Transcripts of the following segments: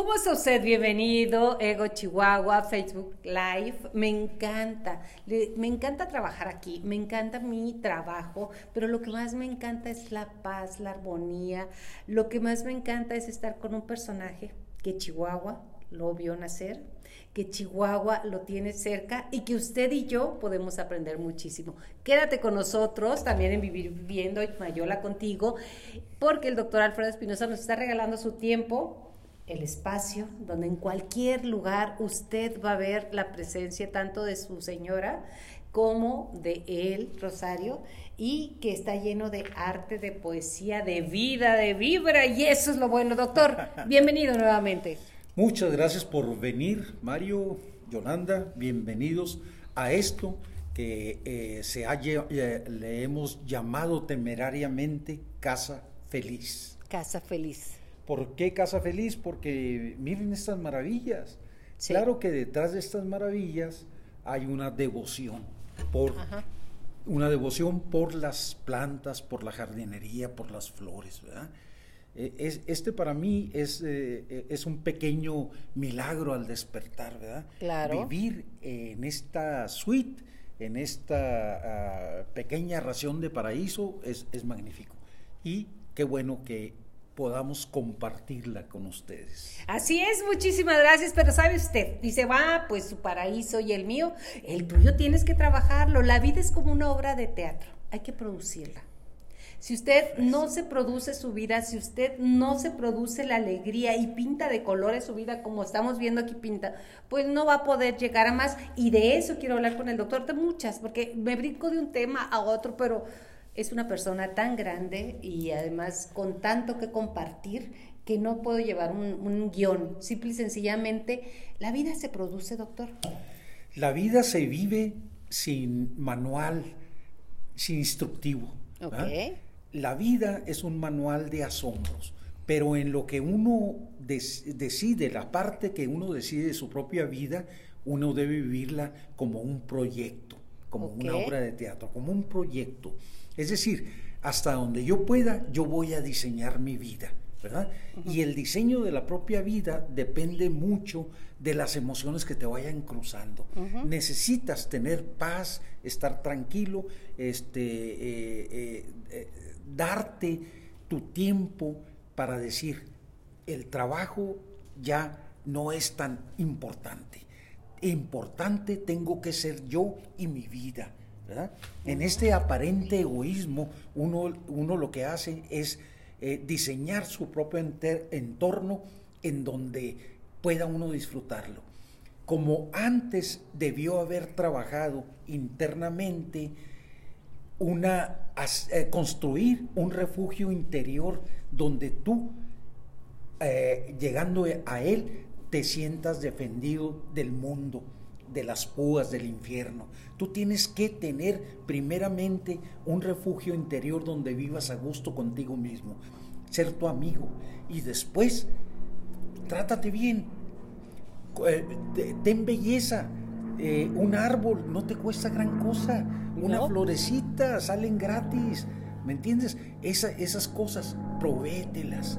¿Cómo está usted? Bienvenido, Ego Chihuahua, Facebook Live. Me encanta, me encanta trabajar aquí, me encanta mi trabajo, pero lo que más me encanta es la paz, la armonía. Lo que más me encanta es estar con un personaje que Chihuahua lo vio nacer, que Chihuahua lo tiene cerca y que usted y yo podemos aprender muchísimo. Quédate con nosotros también en Vivir Viviendo y Mayola contigo, porque el doctor Alfredo Espinosa nos está regalando su tiempo el espacio donde en cualquier lugar usted va a ver la presencia tanto de su señora como de él, Rosario, y que está lleno de arte, de poesía, de vida, de vibra, y eso es lo bueno, doctor. Bienvenido nuevamente. Muchas gracias por venir, Mario, Yolanda, bienvenidos a esto que eh, se eh, le hemos llamado temerariamente Casa Feliz. Casa Feliz. ¿Por qué Casa Feliz? Porque miren estas maravillas. Claro que detrás de estas maravillas hay una devoción por una devoción por las plantas, por la jardinería, por las flores, ¿verdad? E, es, este para mí es, eh, es un pequeño milagro al despertar, ¿verdad? Claro. Vivir en esta suite, en esta ah, pequeña ración de paraíso es, es magnífico. Y qué bueno que podamos compartirla con ustedes. Así es, muchísimas gracias, pero sabe usted, dice, va, pues su paraíso y el mío, el tuyo tienes que trabajarlo, la vida es como una obra de teatro, hay que producirla. Si usted no se produce su vida, si usted no se produce la alegría y pinta de colores su vida como estamos viendo aquí pinta, pues no va a poder llegar a más. Y de eso quiero hablar con el doctor, de muchas, porque me brinco de un tema a otro, pero es una persona tan grande y además con tanto que compartir que no puedo llevar un, guion. Simple y sencillamente, la vida se produce, doctor. La vida se vive sin manual, sin instructivo. La vida es un manual de asombros, pero en lo que uno decide, la parte que uno decide de su propia vida, uno debe vivirla como un proyecto, como una obra de teatro, como un proyecto. Es decir, hasta donde yo pueda, yo voy a diseñar mi vida, ¿verdad? Y el diseño de la propia vida depende mucho de las emociones que te vayan cruzando. Necesitas tener paz, estar tranquilo, este, eh, eh, eh, darte tu tiempo para decir, el trabajo ya no es tan importante. Importante tengo que ser yo y mi vida. En este aparente egoísmo, uno, uno lo que hace es eh, diseñar su propio entorno en donde pueda uno disfrutarlo. Como antes debió haber trabajado internamente, una, eh, construir un refugio interior donde tú, eh, llegando a él, te sientas defendido del mundo, de las púas del infierno. Tú tienes que tener primeramente un refugio interior donde vivas a gusto contigo mismo, ser tu amigo y después trátate bien, eh, ten belleza. Eh, un árbol no te cuesta gran cosa, una florecita salen gratis, ¿me entiendes? esas cosas, provételas.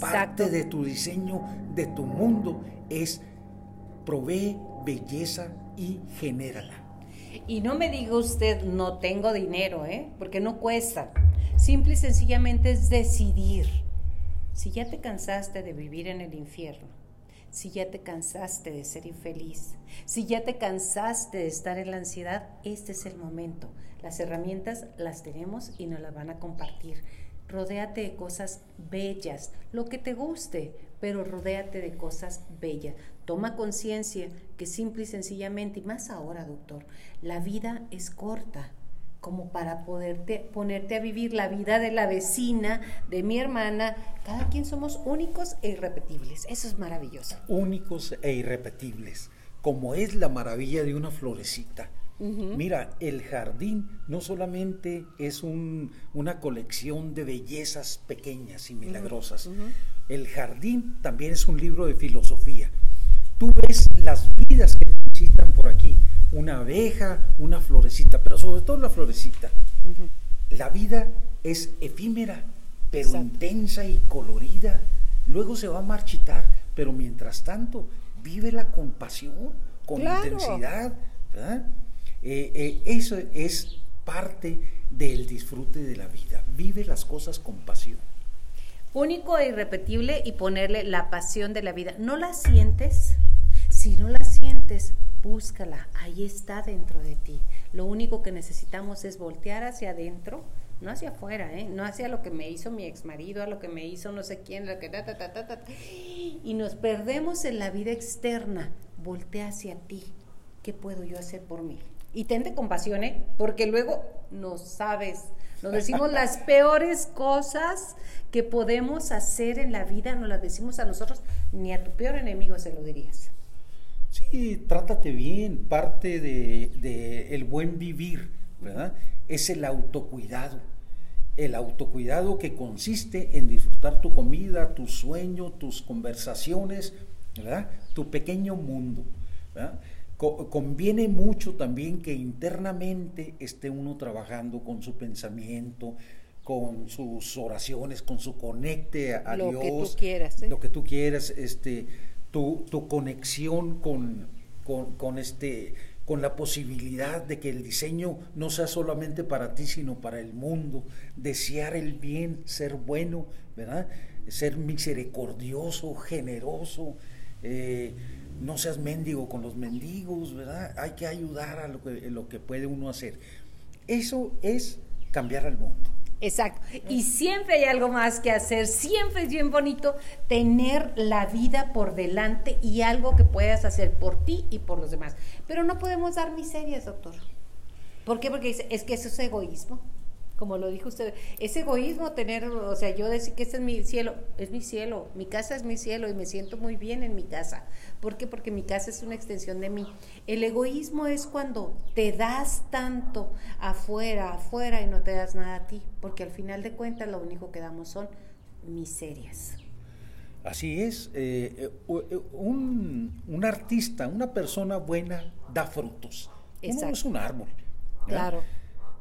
Parte de tu diseño, de tu mundo, es provee belleza y genérala. Y no me diga usted, no tengo dinero, ¿eh? porque no cuesta. Simple y sencillamente es decidir. Si ya te cansaste de vivir en el infierno, si ya te cansaste de ser infeliz, si ya te cansaste de estar en la ansiedad, este es el momento. Las herramientas las tenemos y nos las van a compartir. Rodéate de cosas bellas, lo que te guste, pero rodéate de cosas bellas. Toma conciencia que simple y sencillamente, y más ahora, doctor, la vida es corta como para poderte ponerte a vivir la vida de la vecina, de mi hermana. Cada quien somos únicos e irrepetibles. Eso es maravilloso. Únicos e irrepetibles, como es la maravilla de una florecita Mira, el jardín no solamente es una colección de bellezas pequeñas y milagrosas, el jardín también es un libro de filosofía. Tú ves las vidas que visitan por aquí, una abeja, una florecita, pero sobre todo la florecita. La vida es efímera, pero intensa y colorida. Luego se va a marchitar, pero mientras tanto, vive la compasión con intensidad, ¿verdad? Eh, eh, eso es parte del disfrute de la vida. Vive las cosas con pasión. Único e irrepetible y ponerle la pasión de la vida. ¿No la sientes? Si no la sientes, búscala. Ahí está dentro de ti. Lo único que necesitamos es voltear hacia adentro no hacia afuera, ¿eh? no hacia lo que me hizo mi ex marido, a lo que me hizo no sé quién, lo que ta, ta, ta, ta, y nos perdemos en la vida externa. Voltea hacia ti. ¿Qué puedo yo hacer por mí? Y tente compasión, ¿eh? porque luego no sabes. Nos decimos las peores cosas que podemos hacer en la vida, no las decimos a nosotros, ni a tu peor enemigo se lo dirías. Sí, trátate bien, parte de, de el buen vivir, ¿verdad? Es el autocuidado el autocuidado que consiste en disfrutar tu comida, tu sueño, tus conversaciones, ¿verdad? tu pequeño mundo. conviene mucho también que internamente esté uno trabajando con su pensamiento, con sus oraciones, con su conecte a, lo Dios. Que tú quieras, Lo que tú quieras, este, tu, conexión con, con, con este con la posibilidad de que el diseño no sea solamente para ti, sino para el mundo, desear el bien, ser bueno, ¿verdad? Ser misericordioso, generoso, eh, no seas mendigo con los mendigos, ¿verdad? Hay que ayudar a lo que, lo que puede uno hacer. Eso es cambiar al mundo. Exacto. Y siempre hay algo más que hacer, siempre es bien bonito tener la vida por delante y algo que puedas hacer por ti y por los demás. Pero no podemos dar miserias, doctor. ¿Por qué? Porque es que eso es egoísmo como lo dijo usted, es egoísmo tener, o sea, yo decir que este es mi cielo, es mi cielo, mi casa es mi cielo y me siento muy bien en mi casa. ¿Por qué? Porque mi casa es una extensión de mí. El egoísmo es cuando te das tanto afuera, afuera y no te das nada a ti, porque al final de cuentas lo único que damos son miserias. Así es, eh, eh, eh, un, un, artista, una persona buena da frutos. Uno es un árbol. Claro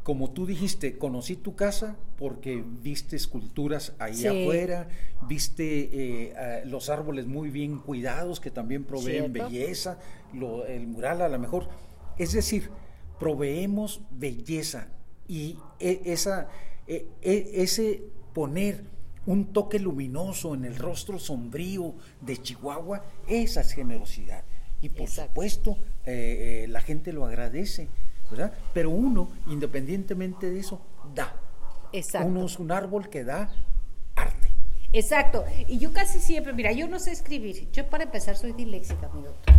como tú dijiste, conocí tu casa porque viste esculturas ahí afuera, viste eh, los árboles muy bien cuidados que también proveen belleza, el mural a lo mejor. Es decir, proveemos belleza y e, esa, e, e, ese poner un toque luminoso en el rostro sombrío de Chihuahua, esa es generosidad. Y por supuesto, eh, eh, la gente lo agradece. Pero uno, independientemente de eso, da. Exacto. Uno es un árbol que da arte. Exacto. Y yo casi siempre, mira, yo no sé escribir. Yo para empezar soy disléxica, mi doctor.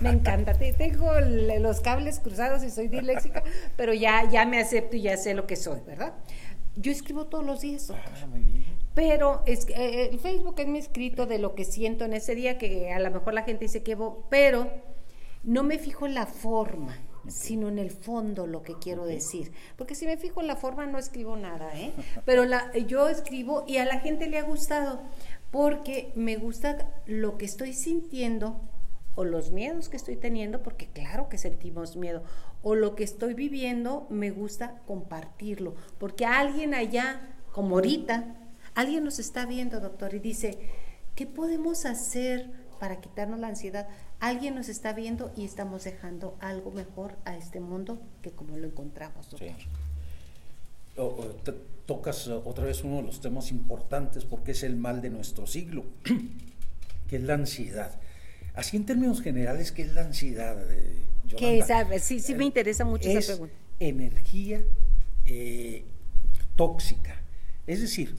Me encanta. Tengo los cables cruzados y soy disléxica, pero ya, ya me acepto y ya sé lo que soy, ¿verdad? Yo escribo todos los días. Ah, muy bien. Pero es, eh, el Facebook es mi escrito de lo que siento en ese día, que a lo mejor la gente dice que, pero no me fijo en la forma sino en el fondo lo que quiero decir. Porque si me fijo en la forma no escribo nada, ¿eh? Pero la, yo escribo y a la gente le ha gustado porque me gusta lo que estoy sintiendo o los miedos que estoy teniendo, porque claro que sentimos miedo, o lo que estoy viviendo, me gusta compartirlo, porque alguien allá, como ahorita, alguien nos está viendo, doctor, y dice, ¿qué podemos hacer para quitarnos la ansiedad? Alguien nos está viendo y estamos dejando algo mejor a este mundo que como lo encontramos. tocas otra vez uno de los temas importantes porque es el mal de nuestro siglo, que es la ansiedad. Así en términos generales, ¿qué es la ansiedad? Eh, ¿Qué? Sí, sí me interesa mucho esa pregunta. Energía eh, tóxica. Es decir,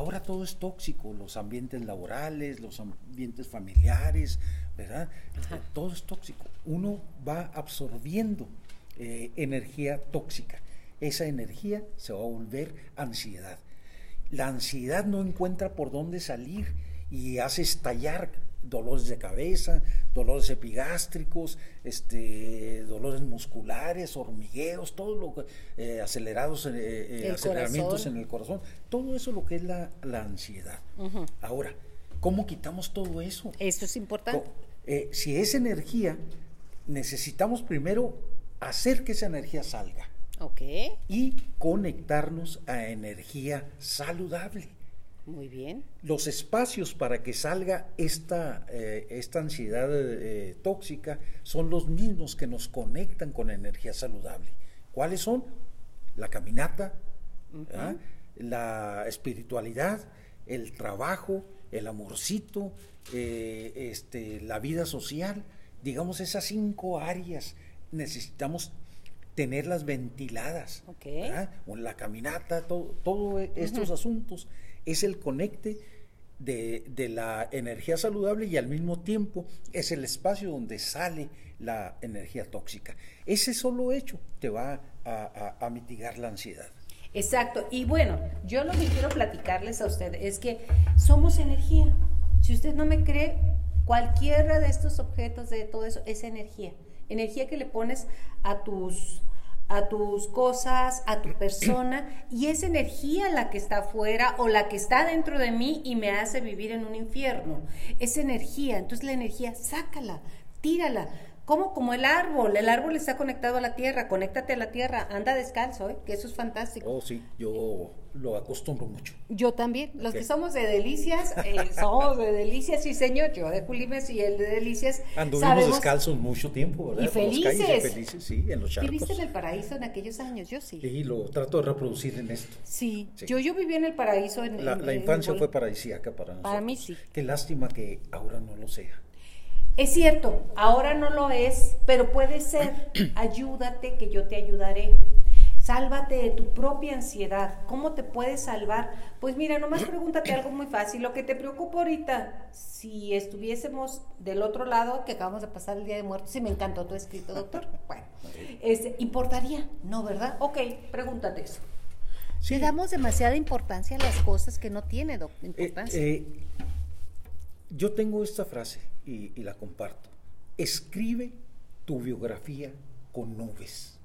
ahora todo es tóxico, los ambientes laborales, los ambientes familiares, ¿verdad? Todo es tóxico. Uno va absorbiendo eh, energía tóxica. Esa energía se va a volver ansiedad. La ansiedad no encuentra por dónde salir y hace estallar dolores de cabeza, dolores epigástricos, este, dolores musculares, hormigueos, todo lo eh, acelerados, eh, aceleramientos en el corazón, todo eso lo que es la, ansiedad. Ahora, ¿cómo quitamos todo eso? Eso es importante. Eh, si es energía, necesitamos primero hacer que esa energía salga. Ok. Y conectarnos a energía saludable. Muy bien. Los espacios para que salga esta, eh, esta ansiedad eh, tóxica son los mismos que nos conectan con energía saludable. ¿Cuáles son? La caminata, la espiritualidad, el trabajo, el amorcito, eh, este, la vida social. Digamos, esas cinco áreas necesitamos tenerlas ventiladas. O la caminata, todos todo estos asuntos es el conecte de, la energía saludable y al mismo tiempo es el espacio donde sale la energía tóxica. Ese solo hecho te va a, mitigar la ansiedad. Exacto. Y bueno, yo lo que quiero platicarles a usted es que somos energía. Si usted no me cree, cualquiera de estos objetos, de todo eso, es energía. Energía que le pones a tus a tus cosas, a tu persona, y es energía la que está afuera o la que está dentro de mí y me hace vivir en un infierno. Es energía, entonces la energía, sácala, tírala. Como como el árbol, el árbol está conectado a la tierra, conéctate a la tierra, anda descalzo, ¿eh? que eso es fantástico. Oh, sí, yo lo acostumbro mucho. Yo también, los que somos de Delicias, eh, somos de Delicias, sí señor, yo de Julimes y el de Delicias. Anduvimos descalzos mucho tiempo, ¿verdad? Y felices. felices, sí, en los charcos. ¿Viviste en el paraíso en aquellos años? Yo sí. Y lo trato de reproducir en esto. Sí, Yo, yo viví en el paraíso. En, la, la infancia fue paradisíaca para nosotros. Para mí sí. Qué lástima que ahora no lo sea. Es cierto, ahora no lo es, pero puede ser. Ayúdate que yo te ayudaré. Sálvate de tu propia ansiedad. ¿Cómo te puedes salvar? Pues mira, nomás pregúntate algo muy fácil. Lo que te preocupa ahorita, si estuviésemos del otro lado, que acabamos de pasar el Día de Muertos, si me encantó tu escrito, doctor. Bueno, este, ¿importaría? No, ¿verdad? Ok, pregúntate eso. Le damos demasiada importancia a las cosas que no importancia. Eh, eh, yo tengo esta frase y, la comparto. Escribe tu biografía con nubes.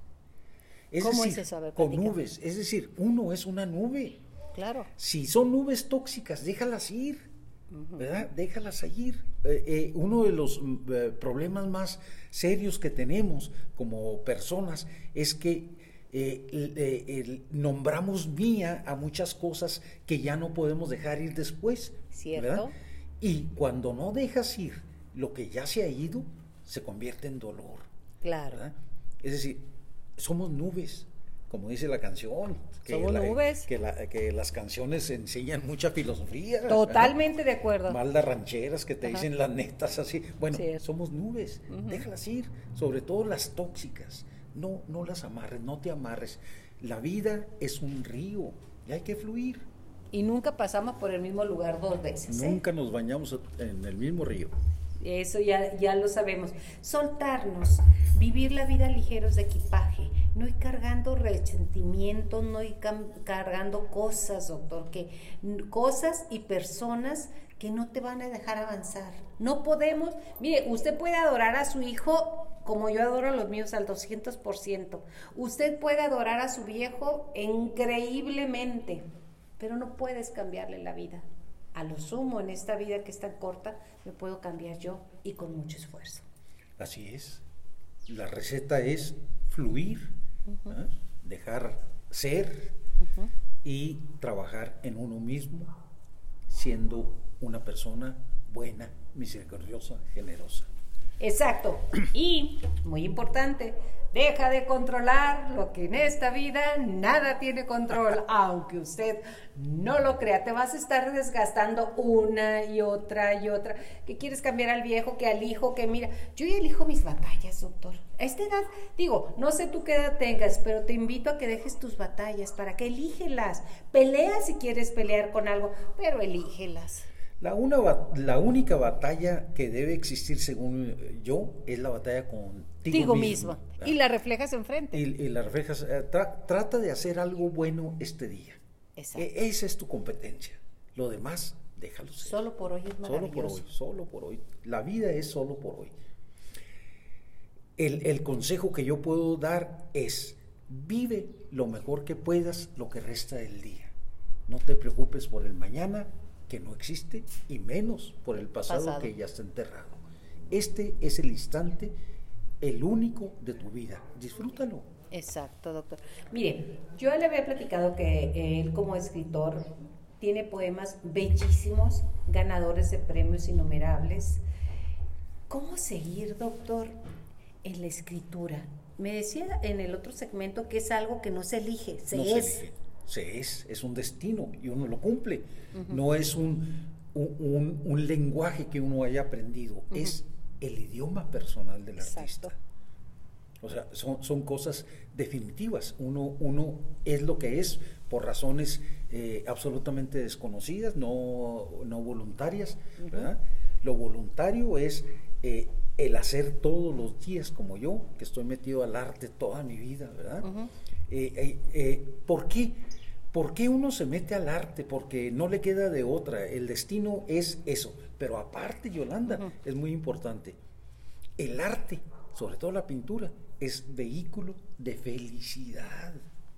¿Cómo es eso? con nubes. Es decir, uno es una nube. Claro. Si son nubes tóxicas, déjalas ir. ¿verdad? Déjalas ir. Eh, eh, uno de los mm, eh, problemas más serios que tenemos como personas es que nombramos mía a muchas cosas que ya no podemos dejar ir después. ¿Cierto? Y cuando no dejas ir lo que ya se ha ido, se convierte en dolor. Claro. Es decir, somos nubes, como dice la canción. Que somos nubes. Que, que, las canciones enseñan mucha filosofía. Totalmente de acuerdo. Maldas rancheras que te dicen las netas así. Bueno, somos nubes, déjalas ir, sobre todo las tóxicas. No, no las amarres, no te amarres. La vida es un río y hay que fluir y nunca pasamos por el mismo lugar dos veces. ¿eh? Nunca nos bañamos en el mismo río. Eso ya, ya lo sabemos. Soltarnos, vivir la vida ligeros de equipaje, no ir cargando resentimientos, no ir cargando cosas, doctor, que cosas y personas que no te van a dejar avanzar. No podemos, mire, usted puede adorar a su hijo como yo adoro a los míos al 200%. Usted puede adorar a su viejo increíblemente pero no puedes cambiarle la vida. A lo sumo en esta vida que es tan corta, me puedo cambiar yo y con mucho esfuerzo. Así es. La receta es fluir, ¿eh? dejar ser y trabajar en uno mismo, siendo una persona buena, misericordiosa, generosa. Exacto. Y, muy importante, deja de controlar lo que en esta vida nada tiene control, aunque usted no lo crea. Te vas a estar desgastando una y otra y otra. Que quieres cambiar al viejo, que al hijo, que mira, yo ya elijo mis batallas, doctor. A esta edad, digo, no sé tú qué edad tengas, pero te invito a que dejes tus batallas para que elígelas. Pelea si quieres pelear con algo, pero elígelas. La, una, la única batalla que debe existir, según yo, es la batalla contigo mismo. Y la reflejas enfrente. Y, y la reflejas. Eh, trata de hacer algo bueno este día. Exacto. E, esa es tu competencia. Lo demás, déjalo ser. Solo por hoy es maravilloso. Solo por hoy, solo por hoy. La vida es solo por hoy. El, el consejo que yo puedo dar es, vive lo mejor que puedas lo que resta del día. No te preocupes por el mañana, que no existe, y menos por el pasado, que ya está enterrado. Este es el instante, el único de tu vida. Disfrútalo. Exacto, doctor. Mire, yo le había platicado que él como escritor tiene poemas bellísimos, ganadores de premios innumerables. ¿Cómo seguir, doctor, en la escritura? Me decía en el otro segmento que es algo que no se elige, se es. Se, es, es un destino y uno lo cumple. No es un, un, lenguaje que uno haya aprendido, es el idioma personal del artista. O sea, son, son, cosas definitivas. Uno, uno es lo que es por razones eh, absolutamente desconocidas, no, no voluntarias. Lo voluntario es eh, el hacer todos los días como yo, que estoy metido al arte toda mi vida, ¿verdad? Eh, ¿Por qué? ¿Por qué uno se mete al arte? Porque no le queda de otra. El destino es eso. Pero aparte, Yolanda, es muy importante. El arte, sobre todo la pintura, es vehículo de felicidad.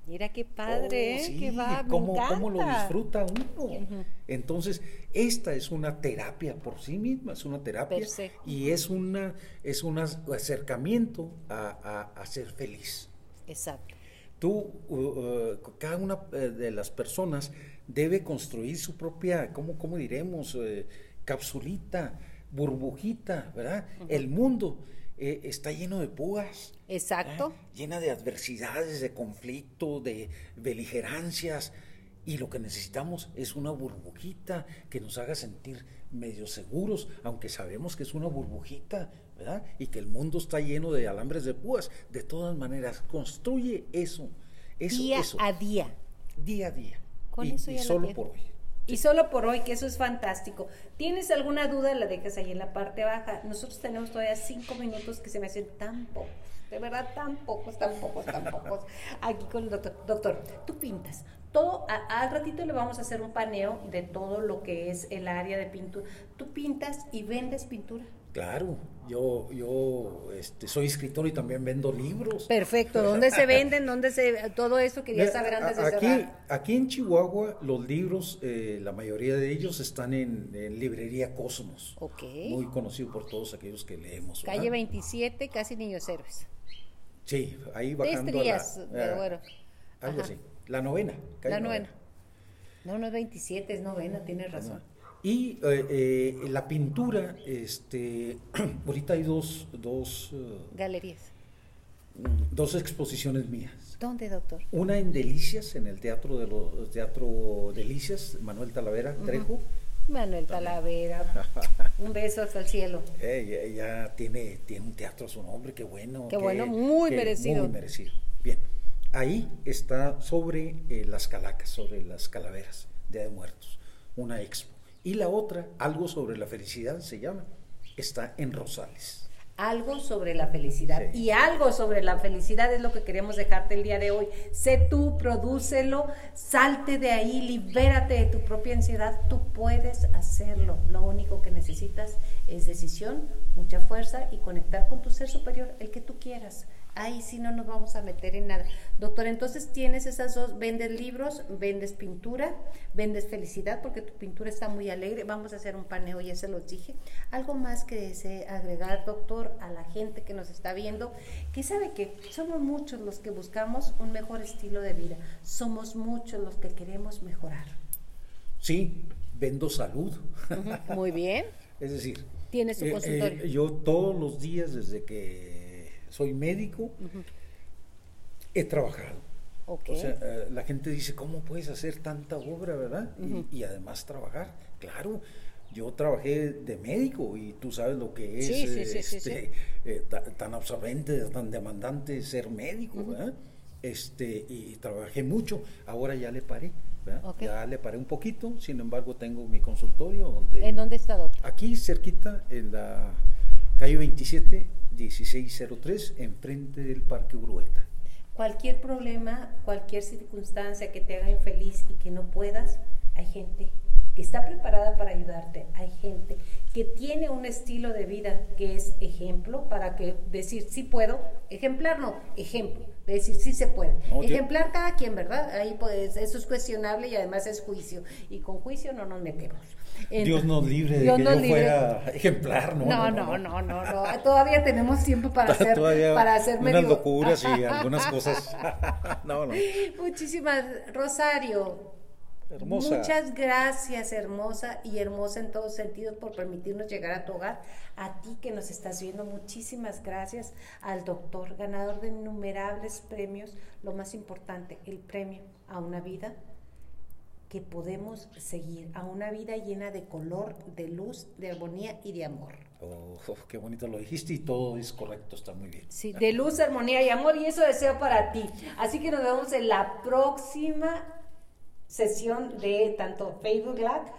Mira qué padre, oh, ¿eh? va, cómo, cómo, lo disfruta uno. Entonces, esta es una terapia por sí misma, es una terapia y es una es un acercamiento a, a, ser feliz. Exacto. Tú, uh, uh, cada una eh, de las personas debe construir su propia, ¿cómo, cómo diremos? Eh, capsulita, burbujita, ¿verdad? El mundo eh, está lleno de púas. Exacto. Llena de adversidades, de conflicto, de beligerancias. Y lo que necesitamos es una burbujita que nos haga sentir medio seguros, aunque sabemos que es una burbujita, ¿verdad? Y que el mundo está lleno de alambres de púas. De todas maneras, construye eso. eso día a día. Día a día. Con y, solo por hoy. Y solo por hoy, que eso es fantástico. ¿Tienes alguna duda? La dejas ahí en la parte baja. Nosotros tenemos todavía cinco minutos que se me hacen tan pocos. De verdad, tan pocos, tan pocos, tan pocos. Aquí con el doctor. Doctor, tú pintas. Todo, al ratito le vamos a hacer un paneo de todo lo que es el área de pintura. Tú pintas y vendes pintura. Claro, yo, yo este, soy escritor y también vendo libros. Perfecto, ¿dónde se venden? ¿Dónde se, todo eso que ya saber antes de aquí, Aquí en Chihuahua los libros, eh, la mayoría de ellos están en, Librería Cosmos. Ok. Muy conocido por todos aquellos que leemos. Calle 27, casi Niños Héroes. Sí, ahí bajando Estrías, la, eh, bueno. Algo así. La novena. la novena. No, no es 27, es novena, tienes razón. Y eh, eh, la pintura, este, ahorita hay dos, dos eh, galerías. Dos exposiciones mías. ¿Dónde, doctor? Una en Delicias, en el Teatro de los Teatro Delicias, Manuel Talavera Trejo. Manuel Talavera. un beso hasta el cielo. ella, tiene, tiene un teatro a su nombre, qué bueno. Qué bueno, muy merecido. Muy merecido. Bien. Ahí está sobre las calacas, sobre las calaveras, Día de Muertos, una expo. Y la otra, algo sobre la felicidad se llama, está en Rosales. Algo sobre la felicidad. Y algo sobre la felicidad es lo que queremos dejarte el día de hoy. Sé tú, prodúcelo, salte de ahí, libérate de tu propia ansiedad. Tú puedes hacerlo. Lo único que necesitas es decisión, mucha fuerza y conectar con tu ser superior, el que tú quieras ahí sí no nos vamos a meter en nada. Doctor, entonces tienes esas dos, vendes libros, vendes pintura, vendes felicidad, porque tu pintura está muy alegre. Vamos a hacer un paneo, ya se los dije. Algo más que desee agregar, doctor, a la gente que nos está viendo, que sabe que somos muchos los que buscamos un mejor estilo de vida, somos muchos los que queremos mejorar. Sí, vendo salud. muy bien. es decir, tiene su eh, consultorio. Eh, yo todos los días desde que soy médico, he trabajado. O sea, eh, la gente dice, ¿cómo puedes hacer tanta obra, verdad? y, además trabajar. Claro, yo trabajé de médico y tú sabes lo que es este, eh, tan absorbente, tan demandante ser médico, ¿verdad? Este, y trabajé mucho, ahora ya le paré. Ya le paré un poquito, sin embargo tengo mi consultorio donde... ¿En dónde está, doctor? Aquí cerquita, en la calle 27, 1603, enfrente del Parque Urueta. Cualquier problema, cualquier circunstancia que te haga infeliz y que no puedas, hay gente que está preparada para ayudarte, hay gente que tiene un estilo de vida que es ejemplo para que decir sí puedo, ejemplar no, ejemplo, de decir sí se puede. ejemplar cada quien, ¿verdad? Ahí pues eso es cuestionable y además es juicio y con juicio no nos metemos. Dios nos libre de que yo fuera ejemplar, ¿no? No, no, no, no, no, Todavía tenemos tiempo para hacer, para hacer unas locuras y algunas cosas. no, no. Muchísimas, Rosario. Hermosa. Muchas gracias, hermosa y hermosa en todos sentidos, por permitirnos llegar a tu hogar. A ti que nos estás viendo, muchísimas gracias al doctor, ganador de innumerables premios. Lo más importante, el premio a una vida que podemos seguir, a una vida llena de color, de luz, de armonía y de amor. Oh, qué bonito lo dijiste y todo es correcto, está muy bien. Sí, de luz, armonía y amor y eso deseo para ti. Así que nos vemos en la próxima sesión de tanto Facebook Live,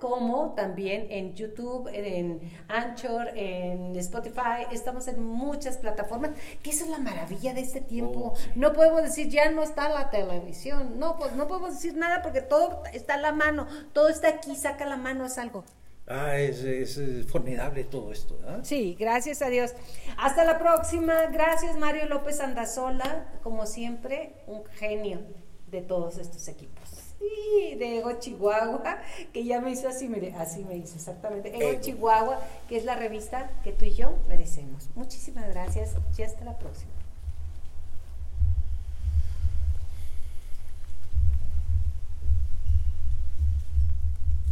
como también en YouTube, en Anchor, en Spotify. Estamos en muchas plataformas, que esa es la maravilla de este tiempo. Oh, no podemos decir ya no está la televisión. No, pues no podemos decir nada porque todo está a la mano, todo está aquí, saca la mano, es algo. Ah, es, formidable todo esto. Sí, gracias a Dios. Hasta la próxima. Gracias, Mario López Andazola. Como siempre, un genio de todos estos equipos. Y de Ego Chihuahua, que ya me hizo así, mire, así me hizo exactamente. Ego Chihuahua, que es la revista que tú y yo merecemos. Muchísimas gracias y hasta la próxima.